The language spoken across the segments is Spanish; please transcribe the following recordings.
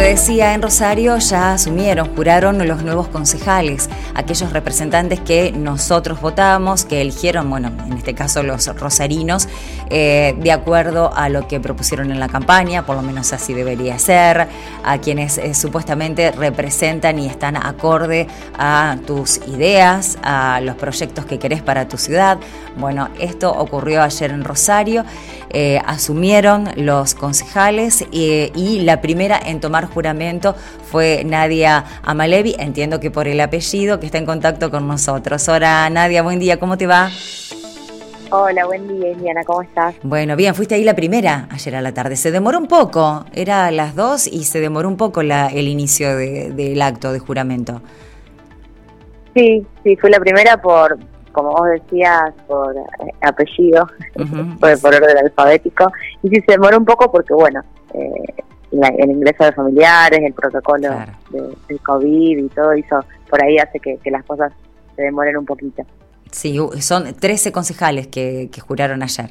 te decía, en Rosario ya asumieron, juraron los nuevos concejales, aquellos representantes que nosotros votamos, que eligieron, bueno, en este caso los rosarinos, eh, de acuerdo a lo que propusieron en la campaña, por lo menos así debería ser, a quienes eh, supuestamente representan y están acorde a tus ideas, a los proyectos que querés para tu ciudad. Bueno, esto ocurrió ayer en Rosario, eh, asumieron los concejales y la primera en tomar juramento fue Nadia Amalevi, entiendo que por el apellido, que está en contacto con nosotros. Hola Nadia, buen día, ¿cómo te va? Hola, buen día, Indiana, ¿cómo estás? Bueno, bien, fuiste ahí la primera ayer a la tarde. Se demoró un poco, era a las dos y se demoró un poco la, el inicio del acto de juramento. Sí, sí, fue la primera por, como vos decías, por eh, apellido, por, por, orden alfabético. Y sí, se demoró un poco porque, bueno, eh, el ingreso de familiares, el protocolo de, del COVID y todo eso, por ahí hace que, las cosas se demoren un poquito. Sí, son 13 concejales que, juraron ayer.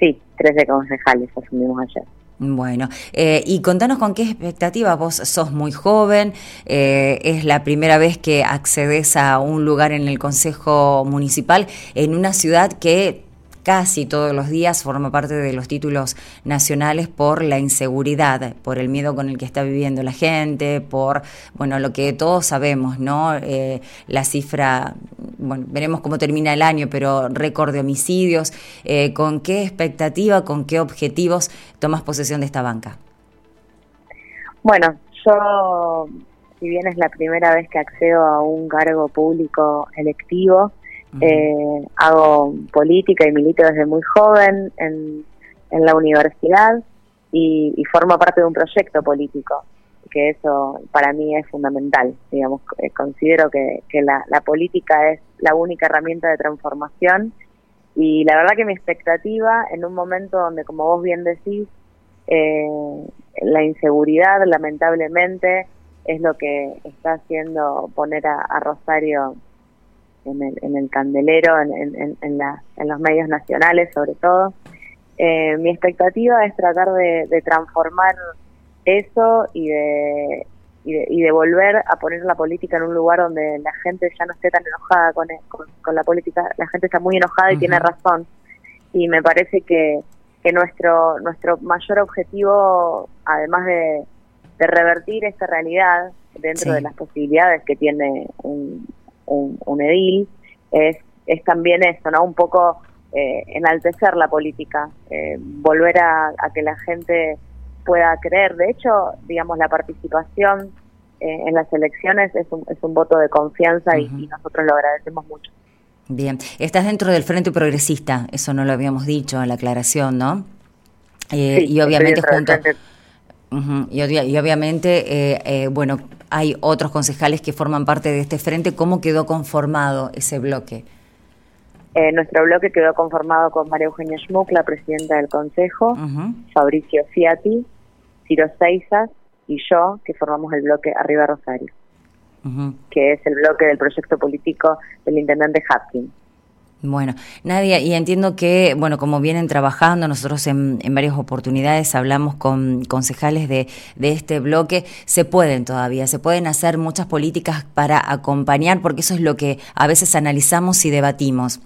Sí, 13 concejales asumimos ayer. Bueno, eh, y contanos con qué expectativa, vos sos muy joven, eh, es la primera vez que accedes a un lugar en el Consejo Municipal en una ciudad que casi todos los días forma parte de los títulos nacionales por la inseguridad, por el miedo con el que está viviendo la gente, por, bueno, lo que todos sabemos, ¿no? Eh, la cifra, bueno, veremos cómo termina el año, pero récord de homicidios. Eh, ¿Con qué expectativa, con qué objetivos tomas posesión de esta banca? Bueno, yo, si bien es la primera vez que accedo a un cargo público electivo, eh, hago política y milito desde muy joven en, la universidad y, y, formo parte de un proyecto político, que eso para mí es fundamental. Digamos, eh, considero que, la, política es la única herramienta de transformación y la verdad que mi expectativa en un momento donde, como vos bien decís, eh, la inseguridad lamentablemente es lo que está haciendo poner a Rosario en el, en el candelero, en, en, en, la, en los medios nacionales sobre todo. Eh, mi expectativa es tratar de, de transformar eso y de, y de, volver a poner la política en un lugar donde la gente ya no esté tan enojada con, con, la política. La gente está muy enojada y tiene razón. Y me parece que, que nuestro, nuestro mayor objetivo, además de, de revertir esta realidad dentro de las posibilidades que tiene un, un, edil, es, es también eso, ¿no? Un poco eh, enaltecer la política, eh, volver a, que la gente pueda creer. De hecho, digamos, la participación eh, en las elecciones es un, es un voto de confianza y, nosotros lo agradecemos mucho. Bien, estás dentro del Frente Progresista, eso no lo habíamos dicho en la aclaración, ¿no? y obviamente junto... y, y, obviamente, bueno, hay otros concejales que forman parte de este frente. ¿Cómo quedó conformado ese bloque? Eh, nuestro bloque quedó conformado con María Eugenia Schmuck, la presidenta del Consejo, Fabricio Fiati, Ciro Seizas y yo, que formamos el bloque Arriba Rosario, que es el bloque del proyecto político del intendente Hapkin. Bueno, Nadia, y entiendo que, bueno, como vienen trabajando, nosotros en, varias oportunidades hablamos con concejales de, de, este bloque, se pueden todavía, se pueden hacer muchas políticas para acompañar, porque eso es lo que a veces analizamos y debatimos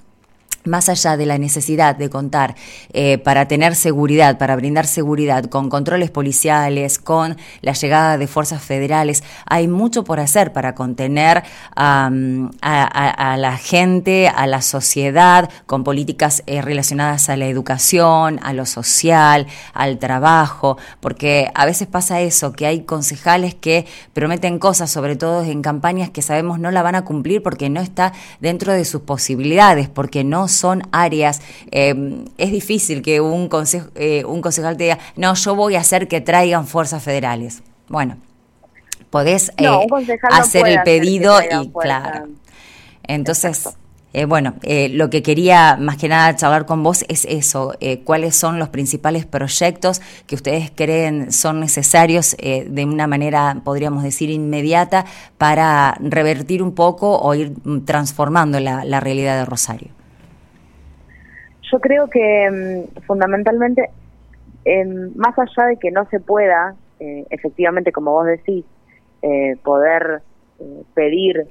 más allá de la necesidad de contar eh, para tener seguridad, para brindar seguridad con controles policiales, con la llegada de fuerzas federales, hay mucho por hacer para contener a, la gente, a la sociedad, con políticas eh, relacionadas a la educación, a lo social, al trabajo, porque a veces pasa eso, que hay concejales que prometen cosas, sobre todo en campañas que sabemos no la van a cumplir porque no está dentro de sus posibilidades, porque no son áreas, eh, es difícil que un, consejo, eh, un concejal te diga, no, yo voy a hacer que traigan fuerzas federales. Bueno, podés eh, hacer el pedido y claro. Entonces, bueno, lo que quería más que nada charlar con vos es eso, cuáles son los principales proyectos que ustedes creen son necesarios de una manera, podríamos decir, inmediata para revertir un poco o ir transformando la realidad de Rosario. Yo creo que mm, fundamentalmente, más allá de que no se pueda eh, efectivamente, como vos decís, eh, poder eh, pedir,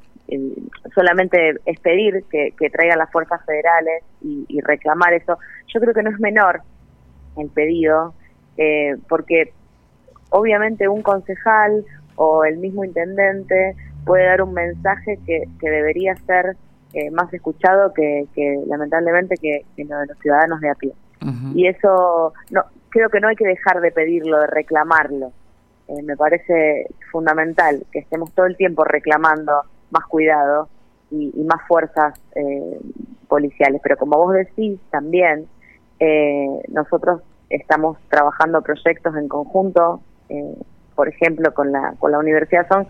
solamente es pedir que, traigan las fuerzas federales y, reclamar eso, yo creo que no es menor el pedido, porque obviamente un concejal o el mismo intendente puede dar un mensaje que, debería ser más escuchado que, lamentablemente que, lo de los ciudadanos de a pie. Y eso no creo que no hay que dejar de pedirlo, de reclamarlo. Eh, me parece fundamental que estemos todo el tiempo reclamando más cuidado y, más fuerzas eh, policiales. Pero como vos decís también, eh, nosotros estamos trabajando proyectos en conjunto, por ejemplo, con la, con la universidad. Son,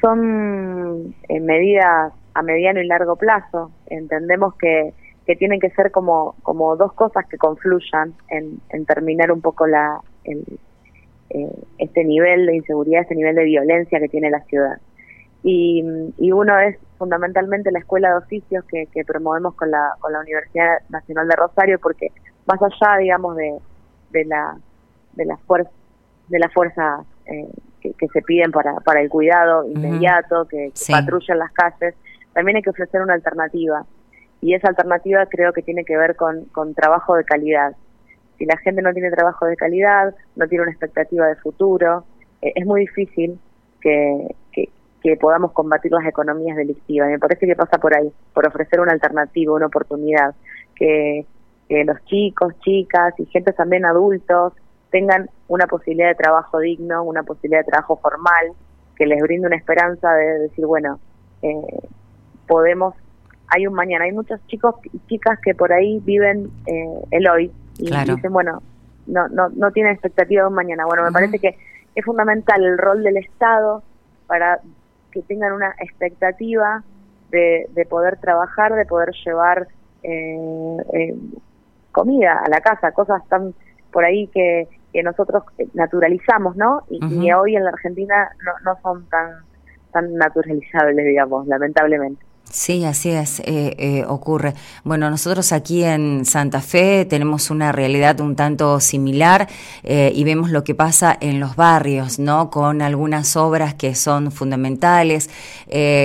son medidas a mediano y largo plazo. Entendemos que que tienen que ser como, como dos cosas que confluyan en, en terminar un poco la, el, eh, este nivel de inseguridad, este nivel de violencia que tiene la ciudad. Y, y uno es fundamentalmente la escuela de oficios que, que, promovemos con la, con la Universidad Nacional de Rosario, porque más allá, digamos, de, de la de las fuerzas de las fuerzas eh, que, se piden para, para el cuidado inmediato, que, patrullan las calles, también hay que ofrecer una alternativa y esa alternativa creo que tiene que ver con, con trabajo de calidad. Si la gente no tiene trabajo de calidad, no tiene una expectativa de futuro, eh, es muy difícil que, que, podamos combatir las economías delictivas. Me parece que pasa por ahí, por ofrecer una alternativa, una oportunidad, que, que los chicos, chicas y gente también adultos tengan una posibilidad de trabajo digno, una posibilidad de trabajo formal, que les brinde una esperanza de decir, bueno, eh, podemos hay un mañana. Hay muchos chicos y chicas que por ahí viven eh, el hoy y dicen, bueno, no, no, no tienen expectativa de un mañana. Bueno, me parece que es fundamental el rol del Estado para que tengan una expectativa de, de poder trabajar, de poder llevar eh, eh, comida a la casa, cosas tan por ahí que, que nosotros naturalizamos, ¿no? Y, y hoy en la Argentina no, no son tan, tan naturalizables, digamos, lamentablemente. Sí, así es, eh, eh, ocurre. Bueno, nosotros aquí en Santa Fe tenemos una realidad un tanto similar eh, y vemos lo que pasa en los barrios, ¿no? Con algunas obras que son fundamentales,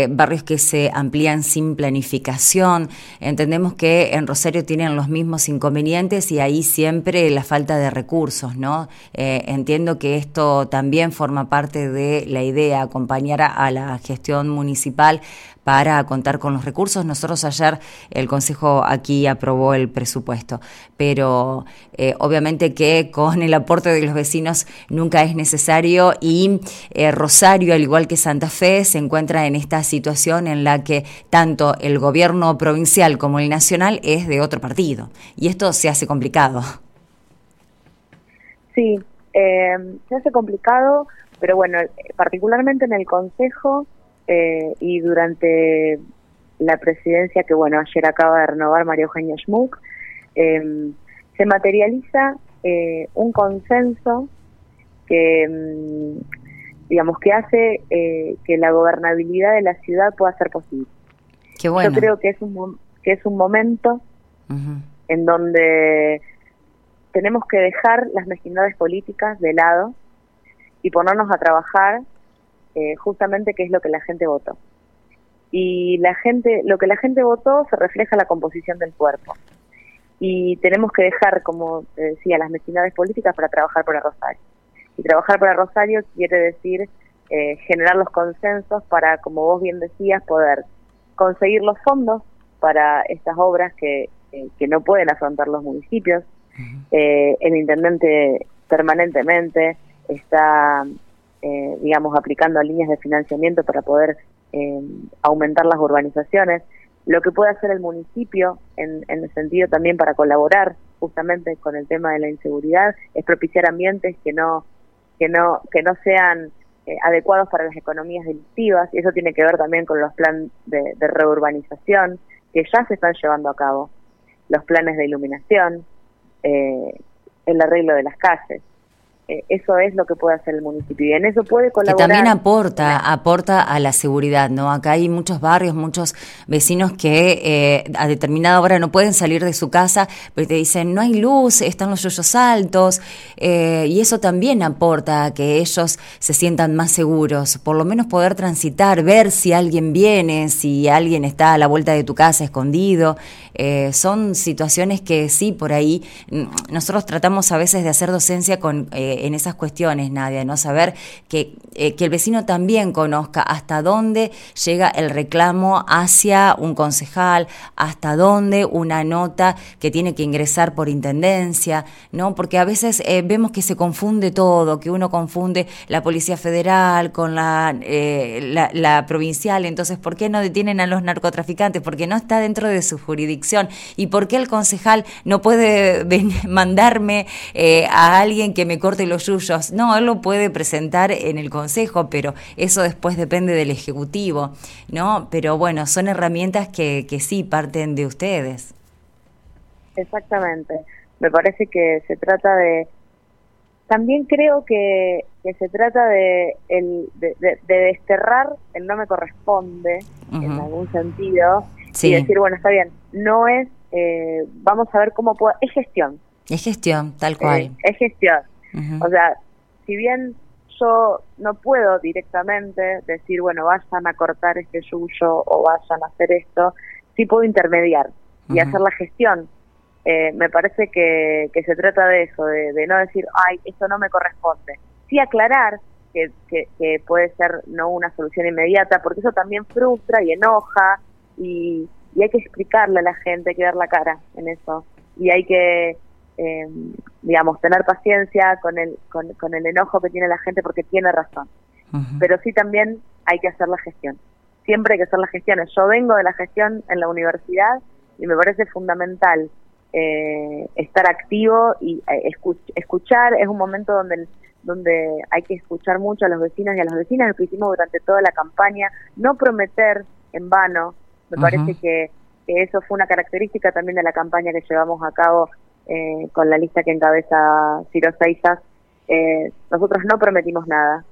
barrios que se amplían sin planificación. Entendemos que en Rosario tienen los mismos inconvenientes y ahí siempre la falta de recursos, ¿no? entiendo que esto también forma parte de la idea, acompañar a la gestión municipal para contar con los recursos. Nosotros ayer el Consejo aquí aprobó el presupuesto, pero eh, obviamente que con el aporte de los vecinos nunca es necesario y eh, Rosario, al igual que Santa Fe, se encuentra en esta situación en la que tanto el gobierno provincial como el nacional es de otro partido y esto se hace complicado. Sí, eh, se hace complicado, pero bueno, particularmente en el Consejo eh, y durante la presidencia que, bueno, ayer acaba de renovar María Eugenia Schmuck, em, se materializa eh, un consenso que, em, digamos, que hace eh, que la gobernabilidad de la ciudad pueda ser posible. Yo creo que es un, que es un momento en donde tenemos que dejar las mezquindades políticas de lado y ponernos a trabajar eh, justamente qué es lo que la gente votó. Y la gente, lo que la gente votó se refleja en la composición del cuerpo. Y tenemos que dejar, como te decía, las mezquindades políticas para trabajar el Rosario. Y trabajar para Rosario quiere decir eh, generar los consensos para, como vos bien decías, poder conseguir los fondos para estas obras que, que no pueden afrontar los municipios. Eh, el intendente permanentemente está eh, digamos, aplicando líneas de financiamiento para poder eh, aumentar las urbanizaciones. Lo que puede hacer el municipio, en, en, el sentido también para colaborar justamente con el tema de la inseguridad, es propiciar ambientes que no, que no, que no sean eh, adecuados para las economías delictivas, y eso tiene que ver también con los planes de, de reurbanización que ya se están llevando a cabo, los planes de iluminación, el arreglo de las calles. Eh, eso es lo que puede hacer el municipio y en eso puede colaborar. Que también aporta, aporta a la seguridad, ¿no? Acá hay muchos barrios, muchos vecinos que eh, a determinada hora no pueden salir de su casa, pero te dicen, no hay luz, están los yoyos altos, eh, y eso también aporta a que ellos se sientan más seguros, por lo menos poder transitar, ver si alguien viene, si alguien está a la vuelta de tu casa escondido, son situaciones que sí, por ahí, mm, nosotros tratamos a veces de hacer docencia con en esas cuestiones, Nadia, ¿no? Saber que, eh, que el vecino también conozca hasta dónde llega el reclamo hacia un concejal, hasta dónde una nota que tiene que ingresar por intendencia, ¿no? Porque a veces eh, vemos que se confunde todo, que uno confunde la Policía Federal con la, eh, la, la provincial, entonces, ¿por qué no detienen a los narcotraficantes? Porque no está dentro de su jurisdicción. ¿Y por qué el concejal no puede mandarme a alguien que me corte los yuyos. No, él lo puede presentar en el Consejo, pero eso después depende del Ejecutivo, ¿no? Pero bueno, son herramientas que, que sí parten de ustedes. Exactamente. Me parece que se trata de... También creo que, que se trata de, el, de, desterrar el no me corresponde, en algún sentido, y decir, bueno, está bien, no es, eh, vamos a ver cómo puedo... Es gestión. Es gestión, tal cual. Eh, es gestión. O sea, si bien yo no puedo directamente decir, bueno, vayan a cortar este yuyo o vayan a hacer esto, sí puedo intermediar y hacer la gestión. Eh, me parece que, que, se trata de eso, de, no decir, ay, esto no me corresponde. Sí aclarar que, que, que, puede ser no una solución inmediata, porque eso también frustra y enoja y, y hay que explicarle a la gente, hay que dar la cara en eso. Y hay que eh, digamos, tener paciencia con el, con, el enojo que tiene la gente porque tiene razón. Pero sí también hay que hacer la gestión. Siempre hay que hacer las gestiones. Yo vengo de la gestión en la universidad y me parece fundamental eh, estar activo y eh, escuchar. Es un momento donde donde hay que escuchar mucho a los vecinos y a las vecinas, lo que hicimos durante toda la campaña, no prometer en vano. Me parece que, que, eso fue una característica también de la campaña que llevamos a cabo eh, con la lista que encabeza Ciro Seixas, eh, nosotros no prometimos nada,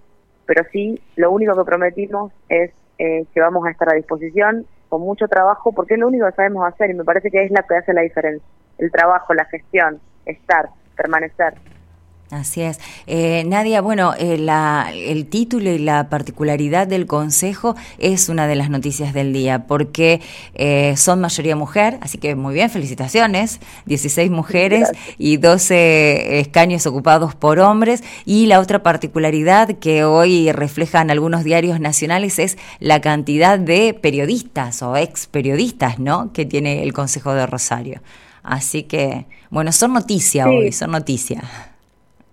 pero sí lo único que prometimos es eh, que vamos a estar a disposición con mucho trabajo, porque es lo único que sabemos hacer y me parece que es la que hace la diferencia. El trabajo, la gestión, estar, permanecer. Así es. Eh, Nadia, bueno, eh, la, el título y la particularidad del Consejo es una de las noticias del día, porque eh, son mayoría mujer, así que muy bien, felicitaciones, 16 mujeres y 12 escaños ocupados por hombres. Y la otra particularidad que hoy reflejan algunos diarios nacionales es la cantidad de periodistas o ex periodistas, ¿no?, que tiene el Consejo de Rosario. Así que, bueno, son noticias hoy, son noticias.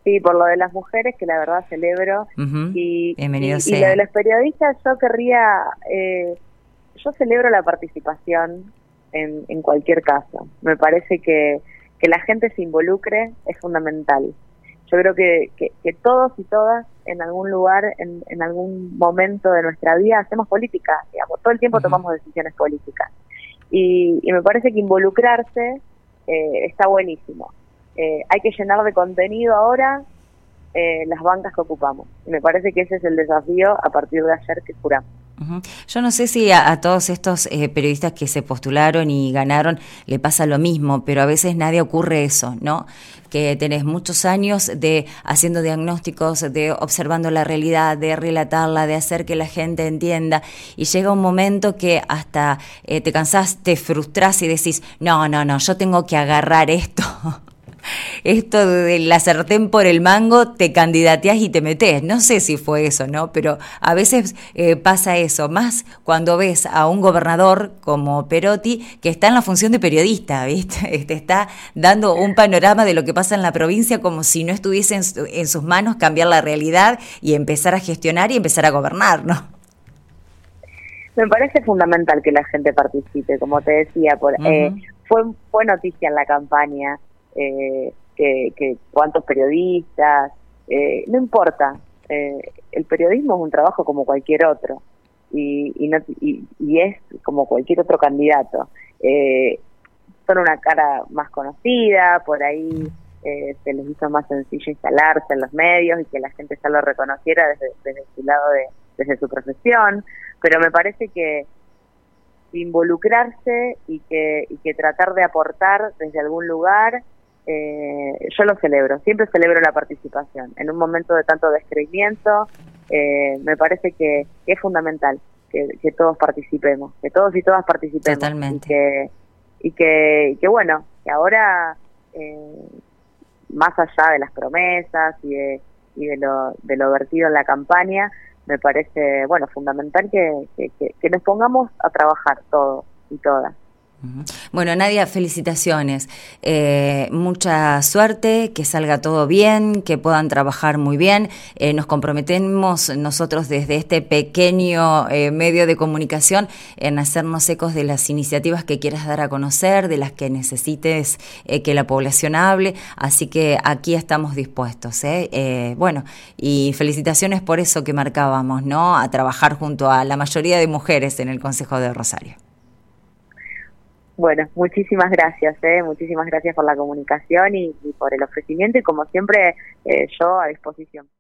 Sí, por lo de las mujeres, que la verdad celebro. y, Bienvenido y, lo de los periodistas, yo querría, eh, yo celebro la participación en, en cualquier caso. Me parece que, que la gente se involucre es fundamental. Yo creo que, que, todos y todas en algún lugar, en, en, algún momento de nuestra vida, hacemos política, digamos, todo el tiempo tomamos decisiones políticas. Y, y, me parece que involucrarse eh, está buenísimo. Eh, hay que llenar de contenido ahora eh, las bancas que ocupamos. Y me parece que ese es el desafío a partir de ayer que juramos. Yo no sé si a, todos estos eh, periodistas que se postularon y ganaron le pasa lo mismo, pero a veces nadie ocurre eso, ¿no? Que tenés muchos años de haciendo diagnósticos, de observando la realidad, de relatarla, de hacer que la gente entienda, y llega un momento que hasta te cansás, te frustras y decís, no, no, no, yo tengo que agarrar esto esto de la sartén por el mango, te candidateas y te metes. No sé si fue eso, ¿no? Pero a veces eh, pasa eso, más cuando ves a un gobernador como Perotti que está en la función de periodista, ¿viste? Te está dando un panorama de lo que pasa en la provincia como si no estuviese en, sus manos cambiar la realidad y empezar a gestionar y empezar a gobernar, ¿no? Me parece fundamental que la gente participe, como te decía, por, eh, fue, fue noticia en la campaña eh, que, cuántos periodistas, eh, no importa, eh, el periodismo es un trabajo como cualquier otro y, y, es como cualquier otro candidato. son una cara más conocida, por ahí eh, se les hizo más sencillo instalarse en los medios y que la gente ya lo reconociera desde, desde su lado, de, desde su profesión, pero me parece que involucrarse y que, y que tratar de aportar desde algún lugar, eh, yo lo celebro, siempre celebro la participación. En un momento de tanto descreimiento, eh, me parece que, es fundamental que, que, todos participemos, que todos y todas participemos. Totalmente. Y que, y que, y que bueno, que ahora eh, más allá de las promesas y de, y de, lo, de lo vertido en la campaña, me parece, bueno, fundamental que, que, que nos pongamos a trabajar todos y todas. Bueno, Nadia, felicitaciones. Eh, mucha suerte, que salga todo bien, que puedan trabajar muy bien. Eh, nos comprometemos nosotros desde este pequeño eh, medio de comunicación en hacernos ecos de las iniciativas que quieras dar a conocer, de las que necesites que la población hable. Así que aquí estamos dispuestos. bueno, y felicitaciones por eso que marcábamos, ¿no? A trabajar junto a la mayoría de mujeres en el Consejo de Rosario. Bueno, muchísimas gracias, ¿eh? muchísimas gracias por la comunicación y, y por el ofrecimiento y como siempre eh, yo a disposición.